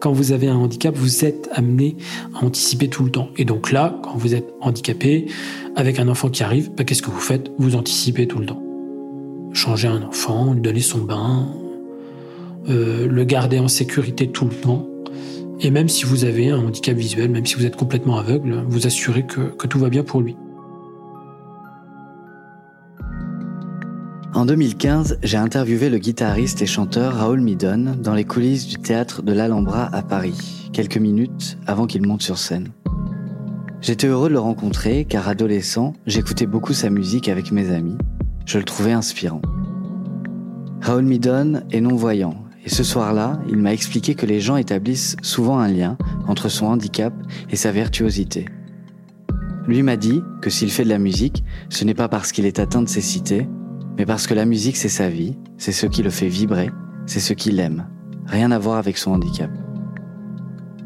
quand vous avez un handicap, vous êtes amené à anticiper tout le temps. Et donc là, quand vous êtes handicapé, avec un enfant qui arrive, bah, qu'est-ce que vous faites? Vous anticipez tout le temps. Changer un enfant, lui donner son bain, euh, le garder en sécurité tout le temps. Et même si vous avez un handicap visuel, même si vous êtes complètement aveugle, vous assurez que tout va bien pour lui. En 2015, j'ai interviewé le guitariste et chanteur Raoul Midon dans les coulisses du théâtre de l'Alhambra à Paris, quelques minutes avant qu'il monte sur scène. J'étais heureux de le rencontrer car adolescent, j'écoutais beaucoup sa musique avec mes amis. Je le trouvais inspirant. Raoul Midon est non-voyant et ce soir-là, il m'a expliqué que les gens établissent souvent un lien entre son handicap et sa virtuosité. Lui m'a dit que s'il fait de la musique, ce n'est pas parce qu'il est atteint de cécité, mais parce que la musique c'est sa vie, c'est ce qui le fait vibrer, c'est ce qu'il aime. Rien à voir avec son handicap.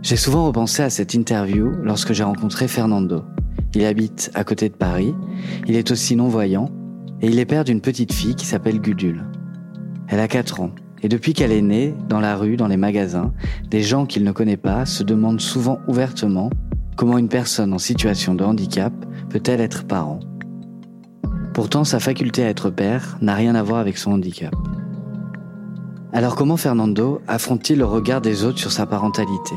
J'ai souvent repensé à cette interview lorsque j'ai rencontré Fernando. Il habite à côté de Paris, il est aussi non-voyant, et il est père d'une petite fille qui s'appelle Gudule. Elle a 4 ans, et depuis qu'elle est née, dans la rue, dans les magasins, des gens qu'il ne connaît pas se demandent souvent ouvertement comment une personne en situation de handicap peut-elle être parent. Pourtant, sa faculté à être père n'a rien à voir avec son handicap. Alors comment Fernando affronte-t-il le regard des autres sur sa parentalité?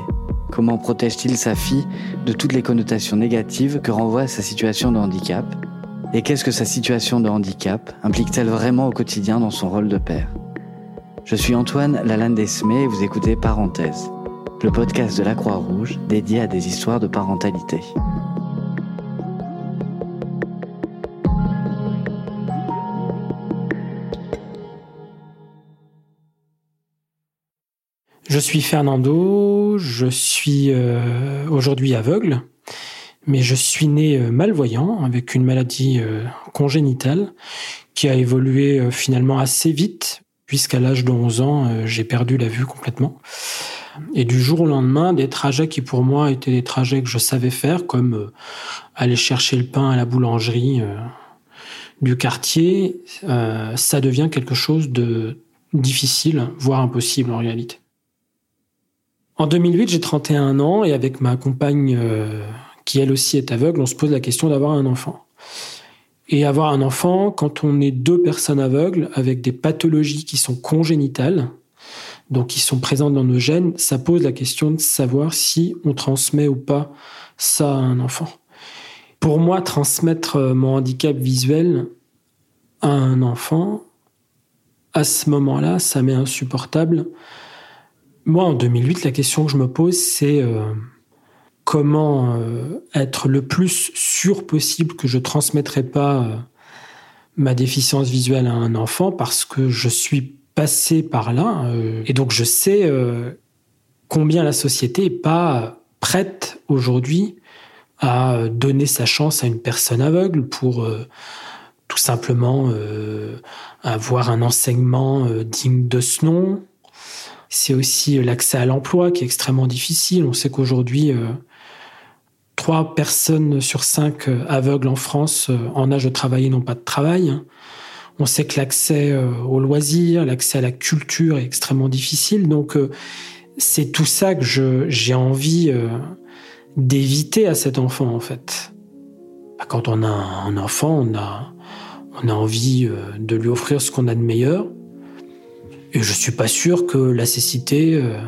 Comment protège-t-il sa fille de toutes les connotations négatives que renvoie sa situation de handicap? Et qu'est-ce que sa situation de handicap implique-t-elle vraiment au quotidien dans son rôle de père? Je suis Antoine Lalanne Desmé et vous écoutez Parenthèse, le podcast de la Croix-Rouge dédié à des histoires de parentalité. Je suis Fernando, je suis euh, aujourd'hui aveugle, mais je suis né euh, malvoyant avec une maladie euh, congénitale qui a évolué finalement assez vite, puisqu'à l'âge de 11 ans, j'ai perdu la vue complètement. Et du jour au lendemain, des trajets qui pour moi étaient des trajets que je savais faire, comme aller chercher le pain à la boulangerie du quartier, ça devient quelque chose de difficile, voire impossible en réalité. En 2008, j'ai 31 ans et avec ma compagne, euh, qui elle aussi est aveugle, on se pose la question d'avoir un enfant. Et avoir un enfant, quand on est deux personnes aveugles avec des pathologies qui sont congénitales, donc qui sont présentes dans nos gènes, ça pose la question de savoir si on transmet ou pas ça à un enfant. Pour moi, transmettre euh, mon handicap visuel à un enfant, à ce moment-là, ça m'est insupportable moi, en 2008, la question que je me pose, c'est euh, comment euh, être le plus sûr possible que je transmettrai pas euh, ma déficience visuelle à un enfant parce que je suis passé par là et donc je sais combien la société est pas prête aujourd'hui à donner sa chance à une personne aveugle pour tout simplement avoir un enseignement digne de ce nom, c'est aussi euh, l'accès à l'emploi qui est extrêmement difficile. On sait qu'aujourd'hui, euh, trois personnes sur cinq euh, aveugles en France en âge de travailler n'ont pas de travail. On sait que l'accès aux loisirs, l'accès à la culture est extrêmement difficile. Donc, c'est tout ça que j'ai envie d'éviter à cet enfant, en fait. Bah, quand on a un enfant, on a, on a envie de lui offrir ce qu'on a de meilleur. Et je suis pas sûr que la cécité, euh,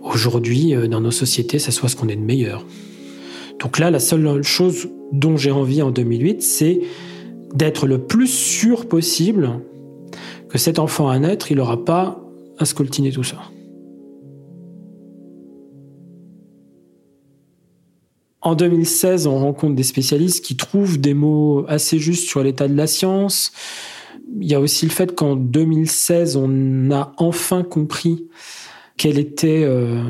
aujourd'hui, euh, dans nos sociétés, ça soit ce qu'on est de meilleur. Donc là, la seule chose dont j'ai envie en 2008, c'est d'être le plus sûr possible que cet enfant à naître, il n'aura pas à scoltiner tout ça. En 2016, on rencontre des spécialistes qui trouvent des mots assez justes sur l'état de la science, il y a aussi le fait qu'en 2016, on a enfin compris quel était euh,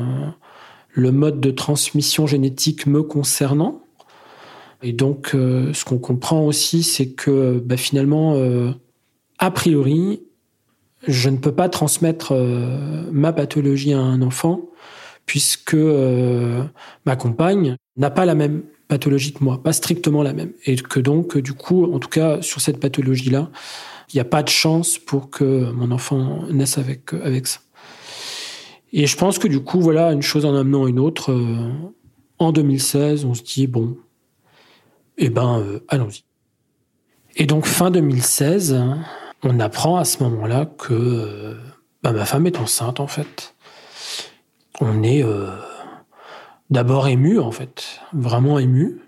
le mode de transmission génétique me concernant. Et donc, euh, ce qu'on comprend aussi, c'est que bah, finalement, euh, a priori, je ne peux pas transmettre ma pathologie à un enfant puisque ma compagne n'a pas la même pathologie que moi, pas strictement la même. Et que donc, du coup, en tout cas, sur cette pathologie-là, il n'y a pas de chance pour que mon enfant naisse avec, avec ça. Et je pense que du coup, voilà, une chose en amenant une autre, euh, en 2016, on se dit, bon, eh ben, euh, allons-y. Et donc, fin 2016, on apprend à ce moment-là que euh, bah, ma femme est enceinte, en fait. On est d'abord ému, en fait, vraiment ému.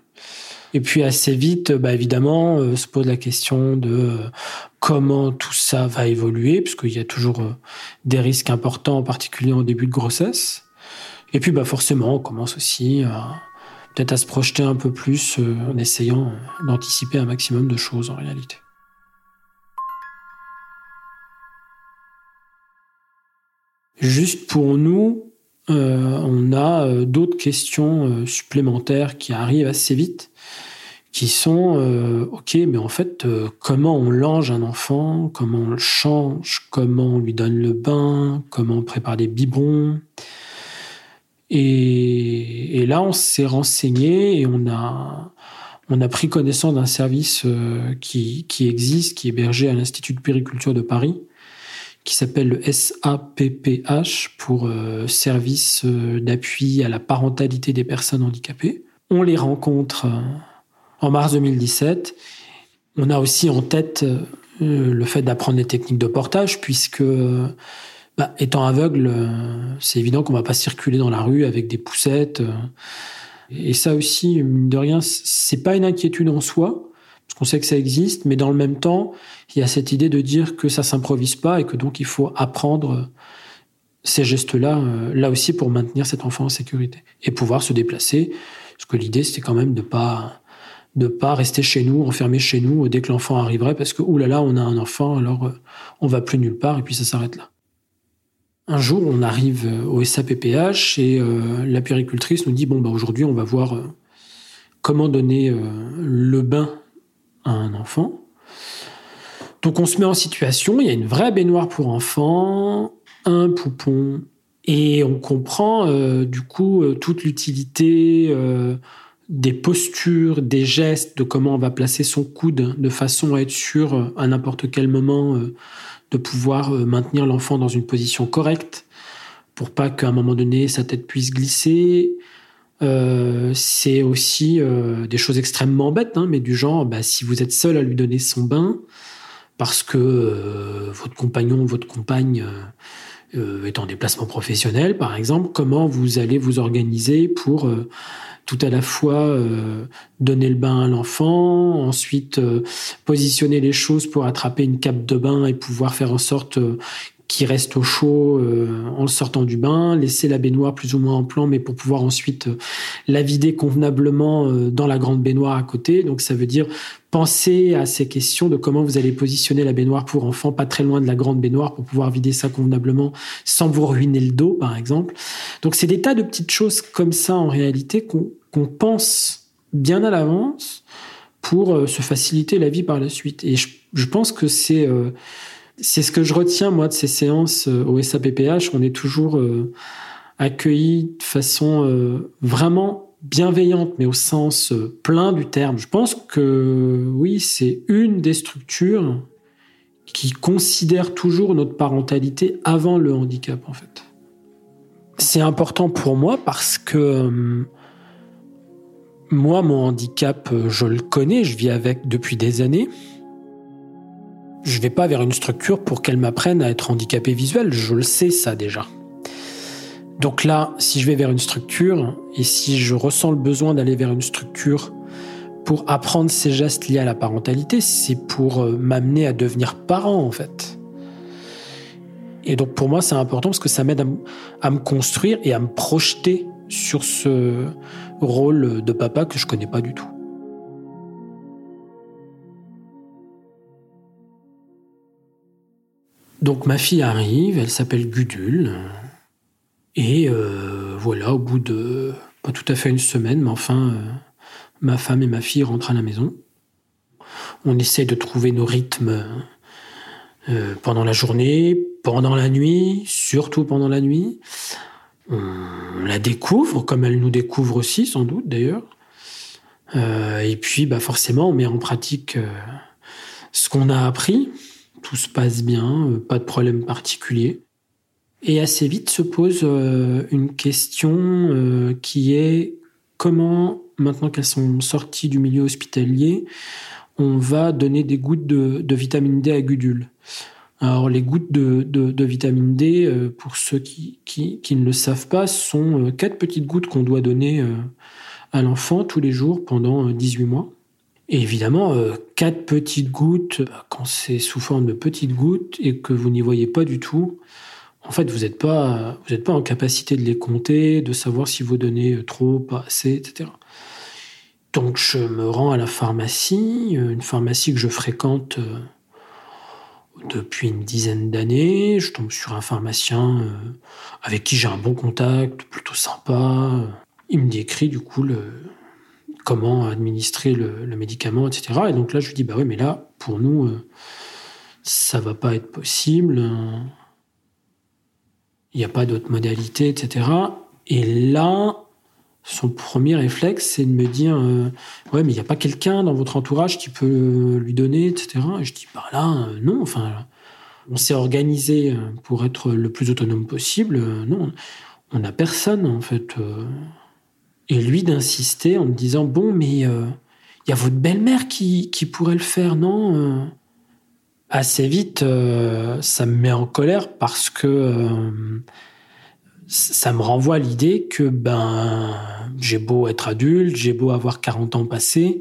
Et puis assez vite, bah, évidemment, euh, se pose la question de euh, comment tout ça va évoluer, puisqu'il y a toujours euh, des risques importants, en particulier en début de grossesse. Et puis bah, forcément, on commence aussi peut-être à se projeter un peu plus en essayant d'anticiper un maximum de choses en réalité. Juste pour nous, on a d'autres questions supplémentaires qui arrivent assez vite qui sont euh, ok, mais en fait, euh, comment on lange un enfant, comment on le change, comment on lui donne le bain, comment on prépare les biberons. Et, là, on s'est renseigné et on a a pris connaissance d'un service euh, qui, qui existe, qui est hébergé à l'Institut de périculture de Paris, qui s'appelle le SAPPH pour Service d'appui à la parentalité des personnes handicapées. On les rencontre en mars 2017. On a aussi en tête euh, le fait d'apprendre des techniques de portage, puisque bah, étant aveugle, euh, c'est évident qu'on va pas circuler dans la rue avec des poussettes. Euh. Et ça aussi, mine de rien, c'est pas une inquiétude en soi, parce qu'on sait que ça existe, mais dans le même temps, il y a cette idée de dire que ça s'improvise pas et que donc il faut apprendre ces gestes-là, là aussi pour maintenir cet enfant en sécurité et pouvoir se déplacer. Parce que l'idée, c'était quand même de pas de pas rester chez nous, enfermé chez nous dès que l'enfant arriverait, parce que oulala, là là, on a un enfant, alors euh, on va plus nulle part, et puis ça s'arrête là. Un jour, on arrive euh, au SAPPH et euh, la péricultrice nous dit bon bah aujourd'hui, on va voir comment donner le bain un enfant. Donc on se met en situation, il y a une vraie baignoire pour enfants, un poupon, et on comprend du coup toute l'utilité des postures, des gestes, de comment on va placer son coude de façon à être sûr euh, à n'importe quel moment euh, de pouvoir euh, maintenir l'enfant dans une position correcte pour pas qu'à un moment donné sa tête puisse glisser. C'est aussi des choses extrêmement bêtes, hein, mais du genre, bah, si vous êtes seul à lui donner son bain, parce que votre compagnon, votre compagne est en déplacement professionnel, par exemple, comment vous allez vous organiser pour tout à la fois euh, donner le bain à l'enfant, ensuite euh, positionner les choses pour attraper une cape de bain et pouvoir faire en sorte euh, qu'il reste au chaud en le sortant du bain, laisser la baignoire plus ou moins en plan, mais pour pouvoir ensuite la vider convenablement dans la grande baignoire à côté. Donc ça veut dire penser à ces questions de comment vous allez positionner la baignoire pour enfants pas très loin de la grande baignoire pour pouvoir vider ça convenablement sans vous ruiner le dos, par exemple. Donc c'est des tas de petites choses comme ça en réalité qu'on pense bien à l'avance pour euh, se faciliter la vie par la suite. Et je, pense que c'est euh, c'est ce que je retiens moi de ces séances euh, au SAPPH. On est toujours accueilli de façon vraiment bienveillante, mais au sens euh, plein du terme. Je pense que oui, c'est une des structures qui considère toujours notre parentalité avant le handicap, en fait. C'est important pour moi parce que euh, moi, mon handicap, euh, je le connais, je vis avec depuis des années. Je vais pas vers une structure pour qu'elle m'apprenne à être handicapé visuel, je le sais ça déjà. Donc là, si je vais vers une structure et si je ressens le besoin d'aller vers une structure pour apprendre ces gestes liés à la parentalité, c'est pour euh, m'amener à devenir parent en fait. Et donc pour moi, c'est important parce que ça m'aide à, me construire et à me projeter sur ce rôle de papa que je connais pas du tout. Donc ma fille arrive, elle s'appelle Gudule. Et euh, voilà, au bout de pas tout à fait une semaine, mais enfin, euh, ma femme et ma fille rentrent à la maison. On essaie de trouver nos rythmes euh, pendant la journée, pendant la nuit, surtout pendant la nuit. On la découvre, comme elle nous découvre aussi, sans doute d'ailleurs. et puis, bah, forcément, on met en pratique ce qu'on a appris. Tout se passe bien, pas de problème particulier. Et assez vite se pose euh, une question euh, qui est comment, maintenant qu'elles sont sorties du milieu hospitalier, on va donner des gouttes de, vitamine D à Gudule. Alors les gouttes de, vitamine D, euh, pour ceux qui, ne le savent pas, sont quatre petites gouttes qu'on doit donner à l'enfant tous les jours pendant 18 mois. Évidemment, quatre petites gouttes, quand c'est sous forme de petites gouttes et que vous n'y voyez pas du tout, en fait, vous n'êtes pas, pas en capacité de les compter, de savoir si vous donnez trop, pas assez, etc. Donc, je me rends à la pharmacie, une pharmacie que je fréquente euh, depuis une dizaine d'années. Je tombe sur un pharmacien euh, avec qui j'ai un bon contact, plutôt sympa. Il me décrit du coup le, comment administrer le, médicament, etc. Et donc là, je lui dis, bah oui, mais là, pour nous, euh, ça va pas être possible il n'y a pas d'autre modalité, etc. Et là, son premier réflexe, c'est de me dire euh, Ouais, mais il n'y a pas quelqu'un dans votre entourage qui peut lui donner, etc. Et je dis Bah là, euh, non. Enfin, on s'est organisé pour être le plus autonome possible. non, on n'a personne, en fait. Et lui d'insister en me disant Bon, mais il y a votre belle-mère qui, qui, pourrait le faire, non assez vite, euh, ça me met en colère parce que euh, ça me renvoie à l'idée que ben j'ai beau être adulte, j'ai beau avoir 40 ans passés,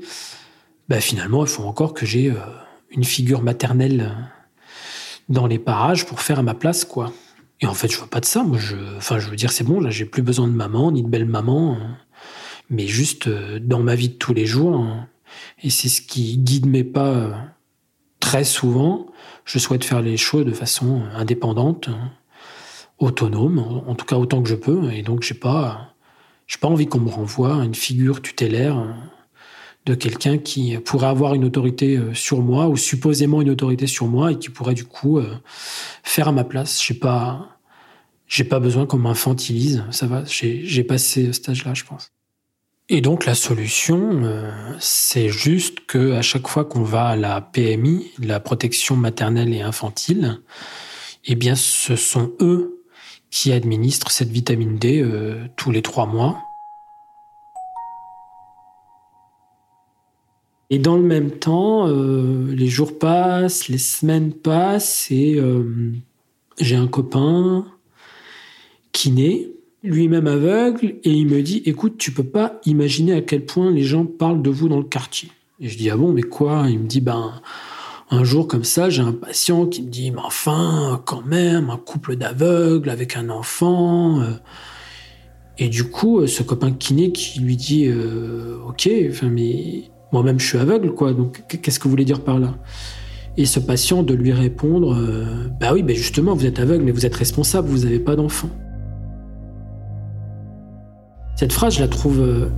ben finalement il faut encore que j'ai euh, une figure maternelle dans les parages pour faire à ma place quoi. Et en fait je veux pas de ça, moi je, enfin je veux dire c'est bon là j'ai plus besoin de maman ni de belle maman, hein. Mais juste dans ma vie de tous les jours. Hein. et c'est ce qui guide mes pas très souvent, je souhaite faire les choses de façon indépendante, autonome, en tout cas autant que je peux. Et donc, j'ai pas, j'ai pas envie qu'on me renvoie à une figure tutélaire de quelqu'un qui pourrait avoir une autorité euh, sur moi ou supposément une autorité sur moi et qui pourrait du coup euh, faire à ma place. J'ai pas, j'ai pas besoin qu'on m'infantilise. Ça va, j'ai passé ce stage-là, je pense. Et donc la solution, euh, c'est juste que à chaque fois qu'on va à la PMI, la protection maternelle et infantile, eh bien ce sont eux qui administrent cette vitamine D euh, tous les trois mois. Et dans le même temps, euh, les jours passent, les semaines passent, et j'ai un copain qui naît lui-même aveugle, et il me dit Écoute, tu peux pas imaginer à quel point les gens parlent de vous dans le quartier. Et je dis Ah bon, mais quoi? Il me dit Ben, un jour comme ça, j'ai un patient qui me dit Mais enfin, quand même, un couple d'aveugles avec un enfant. Euh. Et du coup, euh, ce copain kiné qui lui dit euh, Ok, mais moi-même je suis aveugle, quoi, donc qu'est-ce que vous voulez dire par là? Et ce patient de lui répondre Bah oui, ben justement, vous êtes aveugle, mais vous êtes responsable, vous n'avez pas d'enfant. Cette phrase, je la trouve euh,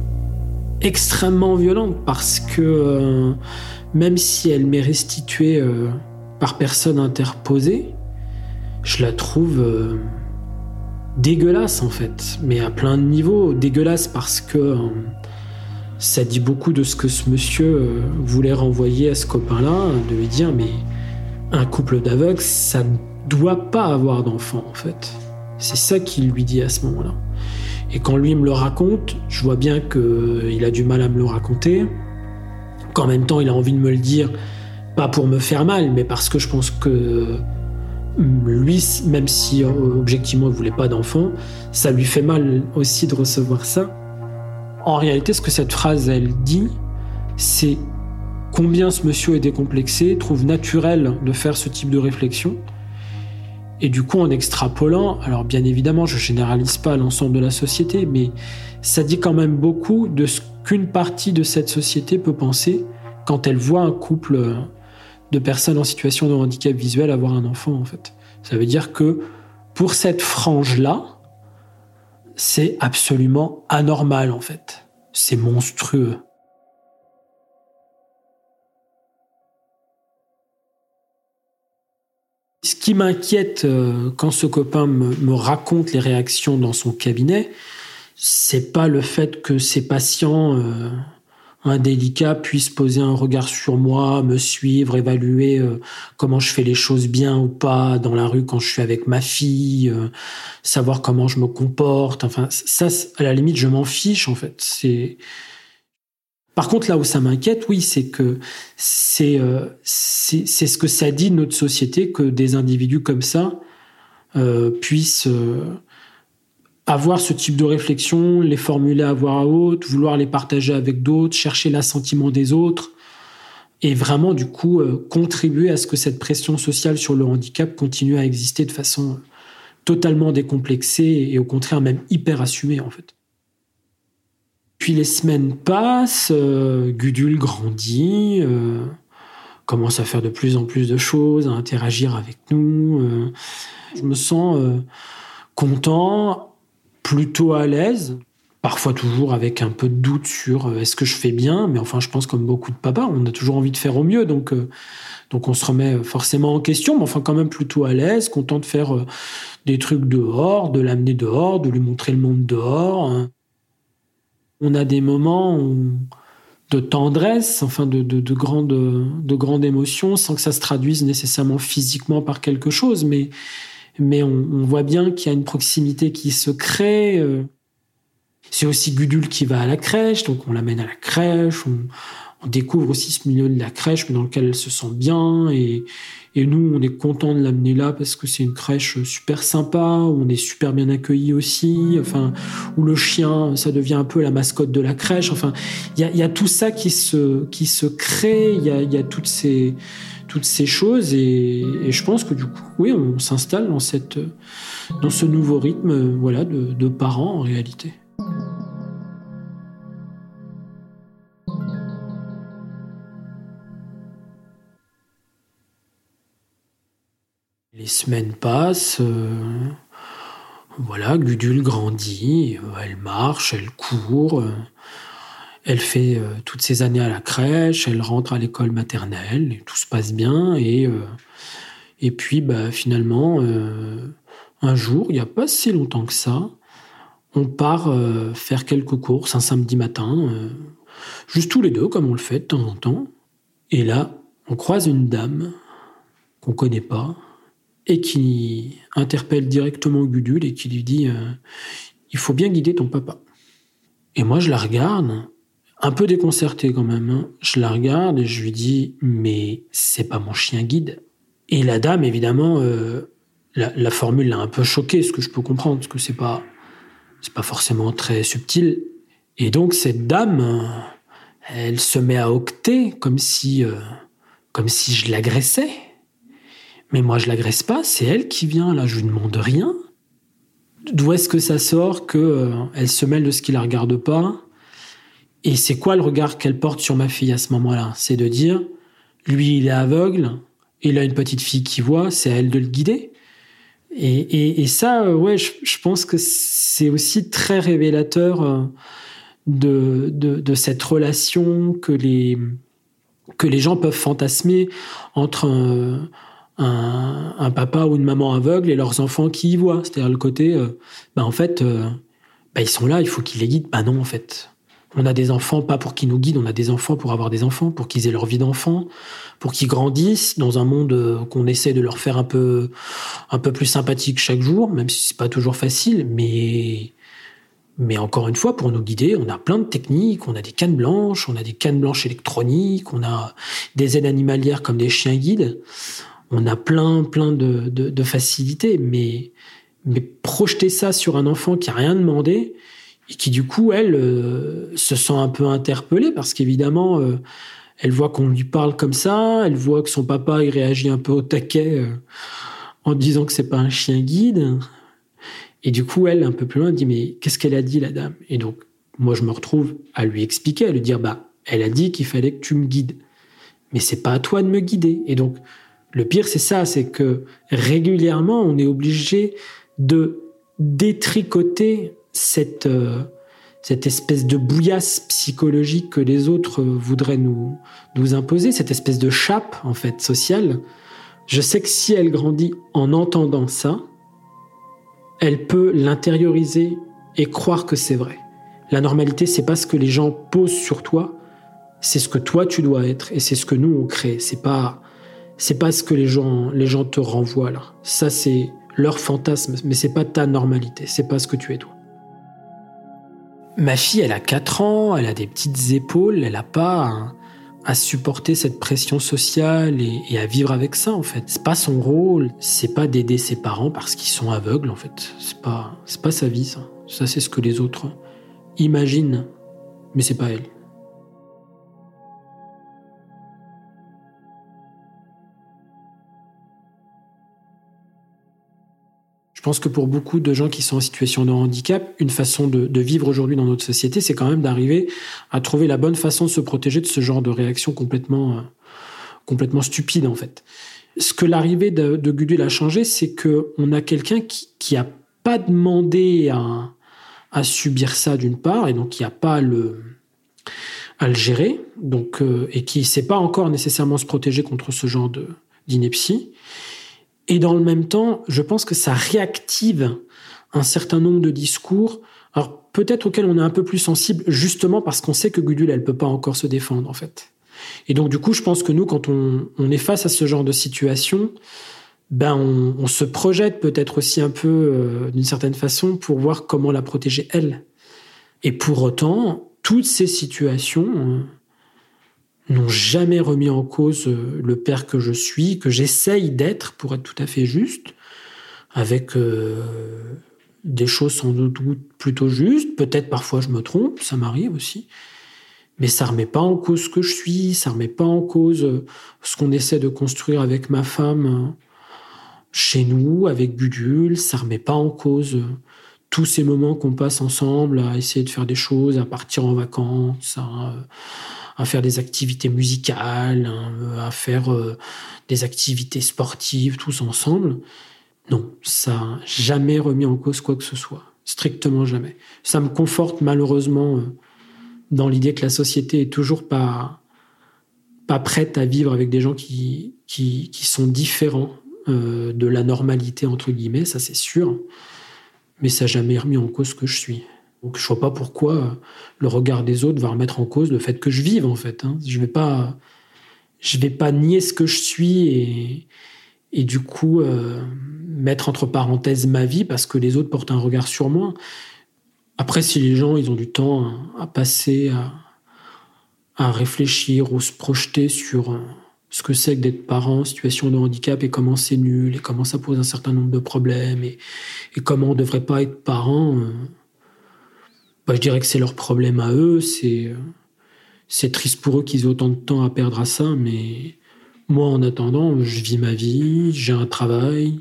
extrêmement violente parce que euh, même si elle m'est restituée euh, par personne interposée, je la trouve dégueulasse en fait, mais à plein de niveaux. Dégueulasse parce que ça dit beaucoup de ce que ce monsieur voulait renvoyer à ce copain-là, de lui dire mais un couple d'aveugles, ça ne doit pas avoir d'enfant en fait. C'est ça qu'il lui dit à ce moment-là. Et quand lui me le raconte, je vois bien qu'il a du mal à me le raconter, qu'en même temps il a envie de me le dire, pas pour me faire mal, mais parce que je pense que lui, même si euh, objectivement il voulait pas d'enfant, ça lui fait mal aussi de recevoir ça. En réalité, ce que cette phrase elle dit, c'est combien ce monsieur est décomplexé, trouve naturel de faire ce type de réflexion, et du coup, en extrapolant, alors bien évidemment, je généralise pas l'ensemble de la société, mais ça dit quand même beaucoup de ce qu'une partie de cette société peut penser quand elle voit un couple de personnes en situation de handicap visuel avoir un enfant, en fait. Ça veut dire que pour cette frange-là, c'est absolument anormal, en fait. C'est monstrueux. Ce qui m'inquiète euh, quand ce copain me, raconte les réactions dans son cabinet, c'est pas le fait que ses patients euh, indélicat puisse poser un regard sur moi, me suivre, évaluer euh, comment je fais les choses bien ou pas dans la rue quand je suis avec ma fille, euh, savoir comment je me comporte. Enfin, ça, à la limite, je m'en fiche en fait. C'est par contre, là où ça m'inquiète, oui, c'est que c'est euh, c'est ce que ça dit de notre société que des individus comme ça euh, puissent euh, avoir ce type de réflexion, les formuler à voix haute, vouloir les partager avec d'autres, chercher l'assentiment des autres, et vraiment du coup contribuer à ce que cette pression sociale sur le handicap continue à exister de façon totalement décomplexée et au contraire même hyper assumée en fait. Puis les semaines passent, euh, Gudule grandit, euh, commence à faire de plus en plus de choses, à interagir avec nous. Euh. je me sens content, plutôt à l'aise, parfois toujours avec un peu de doute sur est-ce que je fais bien, mais enfin je pense comme beaucoup de papas, on a toujours envie de faire au mieux, donc donc on se remet forcément en question, mais enfin quand même plutôt à l'aise, content de faire des trucs dehors, de l'amener dehors, de lui montrer le monde dehors. Hein on a des moments de tendresse, enfin de, de, grande, de grande émotion, sans que ça se traduise nécessairement physiquement par quelque chose, mais, on, voit bien qu'il y a une proximité qui se crée. Euh. C'est aussi Gudule qui va à la crèche, donc on l'amène à la crèche, on découvre aussi ce milieu de la crèche dans lequel elle se sent bien. Et, nous on est content de l'amener là parce que c'est une crèche super sympa où on est super bien accueilli aussi. Enfin où le chien ça devient un peu la mascotte de la crèche. Enfin il y a, tout ça qui se qui se crée. Il y a, toutes ces toutes ces choses. Et, et, je pense que du coup oui on s'installe dans cette dans ce nouveau rythme voilà de, de parents en réalité. Les semaines passent, euh, voilà, Gudule grandit, euh, elle marche, elle court, euh, elle fait toutes ses années à la crèche, elle rentre à l'école maternelle, tout se passe bien, et, et puis bah, finalement, un jour, il n'y a pas si longtemps que ça, on part faire quelques courses un samedi matin, juste tous les deux, comme on le fait de temps en temps, et là, on croise une dame qu'on connaît pas, et qui interpelle directement Gudule et qui lui dit euh, Il faut bien guider ton papa. Et moi, je la regarde, un peu déconcerté quand même. Hein. Je la regarde et je lui dis Mais c'est pas mon chien guide. Et la dame, évidemment, euh, la, formule l'a un peu choquée, ce que je peux comprendre, parce que c'est pas, c'est pas forcément très subtil. Et donc, cette dame, elle se met à octer comme si, euh, comme si je l'agressais. Mais moi, je l'agresse pas, c'est elle qui vient, là, je lui demande rien. D'où est-ce que ça sort que euh, se mêle de ce qui la regarde pas? Et c'est quoi le regard qu'elle porte sur ma fille à ce moment-là? C'est de dire, lui, il est aveugle, il a une petite fille qui voit, c'est à elle de le guider. Et, ça, euh, ouais, je, pense que c'est aussi très révélateur euh, de, cette relation que les, que les gens peuvent fantasmer entre un, un, papa ou une maman aveugle et leurs enfants qui y voient. C'est-à-dire le côté, euh, bah en fait, euh, bah ils sont là, il faut qu'ils les guident. Bah non, en fait. On a des enfants pas pour qu'ils nous guident, on a des enfants pour avoir des enfants, pour qu'ils aient leur vie d'enfant, pour qu'ils grandissent dans un monde euh, qu'on essaie de leur faire un peu, un peu plus sympathique chaque jour, même si c'est pas toujours facile, mais, mais encore une fois, pour nous guider, on a plein de techniques, on a des cannes blanches, on a des cannes blanches électroniques, on a des aides animalières comme des chiens guides on a plein, plein de, facilités, mais, mais projeter ça sur un enfant qui a rien demandé et qui du coup, elle, euh, se sent un peu interpellée parce qu'évidemment, euh, elle voit qu'on lui parle comme ça, elle voit que son papa, il réagit un peu au taquet euh, en disant que c'est pas un chien guide. Et du coup, elle, un peu plus loin, dit, mais qu'est-ce qu'elle a dit, la dame? Et donc, moi, je me retrouve à lui expliquer, à lui dire, bah, elle a dit qu'il fallait que tu me guides. Mais c'est pas à toi de me guider. Et donc, le pire, c'est ça, c'est que régulièrement, on est obligé de détricoter cette, euh, cette espèce de bouillasse psychologique que les autres voudraient nous, nous imposer, cette espèce de chape, en fait, sociale. Je sais que si elle grandit en entendant ça, elle peut l'intérioriser et croire que c'est vrai. La normalité, c'est pas ce que les gens posent sur toi, c'est ce que toi tu dois être et c'est ce que nous on crée. C'est pas c'est pas ce que les gens les gens te renvoient là. Ça c'est leur fantasme, mais c'est pas ta normalité. C'est pas ce que tu es toi. Ma fille, elle a 4 ans, elle a des petites épaules, elle a pas à supporter cette pression sociale et, à vivre avec ça en fait. C'est pas son rôle, c'est pas d'aider ses parents parce qu'ils sont aveugles en fait. C'est pas c'est pas sa vie ça. Ça c'est ce que les autres imaginent, mais c'est pas elle. Pense que pour beaucoup de gens qui sont en situation de handicap, une façon de, vivre aujourd'hui dans notre société, c'est quand même d'arriver à trouver la bonne façon de se protéger de ce genre de réaction complètement, euh, complètement stupide en fait. Ce que l'arrivée de, de Gudule a changé, c'est que on a quelqu'un qui, qui a pas demandé à, subir ça d'une part, et donc qui a pas le à le gérer, donc euh, et qui sait pas encore nécessairement se protéger contre ce genre d'ineptie. Et dans le même temps, je pense que ça réactive un certain nombre de discours, alors peut-être auxquels on est un peu plus sensible, justement parce qu'on sait que Gudule, elle peut pas encore se défendre, en fait. Et donc, du coup, je pense que nous, quand on, est face à ce genre de situation, ben, on, se projette peut-être aussi un peu, euh, d'une certaine façon, pour voir comment la protéger, elle. Et pour autant, toutes ces situations, euh, n'ont jamais remis en cause euh, le père que je suis, que j'essaye d'être, pour être tout à fait juste, avec euh, des choses sans doute plutôt justes. Peut-être parfois je me trompe, ça m'arrive aussi. Mais ça remet pas en cause ce que je suis, ça remet pas en cause euh, ce qu'on essaie de construire avec ma femme chez nous, avec Budule, ça remet pas en cause tous ces moments qu'on passe ensemble à essayer de faire des choses, à partir en vacances, à, à faire des activités musicales, hein, à faire euh, des activités sportives, tous ensemble. Non, ça n'a jamais remis en cause quoi que ce soit. Strictement jamais. Ça me conforte malheureusement euh, dans l'idée que la société est toujours pas, pas prête à vivre avec des gens qui, qui, qui sont différents euh, de la normalité, entre guillemets, ça c'est sûr. Mais ça n'a jamais remis en cause ce que je suis. Donc je vois pas pourquoi le regard des autres va remettre en cause le fait que je vive en fait. Hein. Je vais pas, je vais pas nier ce que je suis et, et du coup euh, mettre entre parenthèses ma vie parce que les autres portent un regard sur moi. Après, si les gens ils ont du temps à, passer, à, à, réfléchir ou se projeter sur euh, ce que c'est que d'être parent en situation de handicap et comment c'est nul et comment ça pose un certain nombre de problèmes et, comment on devrait pas être parent. Euh, bah, je dirais que c'est leur problème à eux. C'est triste pour eux qu'ils aient autant de temps à perdre à ça, mais moi, en attendant, je vis ma vie, j'ai un travail,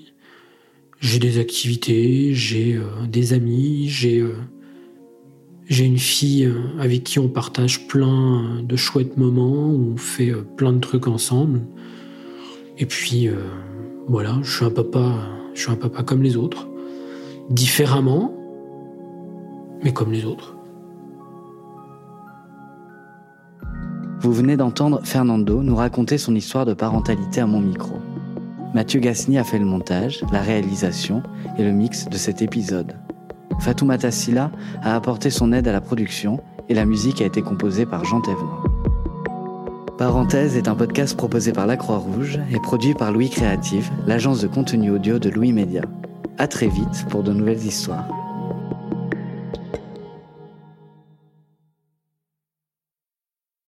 j'ai des activités, j'ai euh, des amis, j'ai euh, une fille euh, avec qui on partage plein de chouettes moments, on fait plein de trucs ensemble. Et puis voilà, je suis un papa, je suis un papa comme les autres, différemment, mais comme les autres. Vous venez d'entendre Fernando nous raconter son histoire de parentalité à mon micro. Mathieu Gasni a fait le montage, la réalisation et le mix de cet épisode. Fatoumata Silla a apporté son aide à la production et la musique a été composée par Jean Thévenot. Parenthèse est un podcast proposé par La Croix-Rouge et produit par Louis Créative, l'agence de contenu audio de Louis Média. À très vite pour de nouvelles histoires.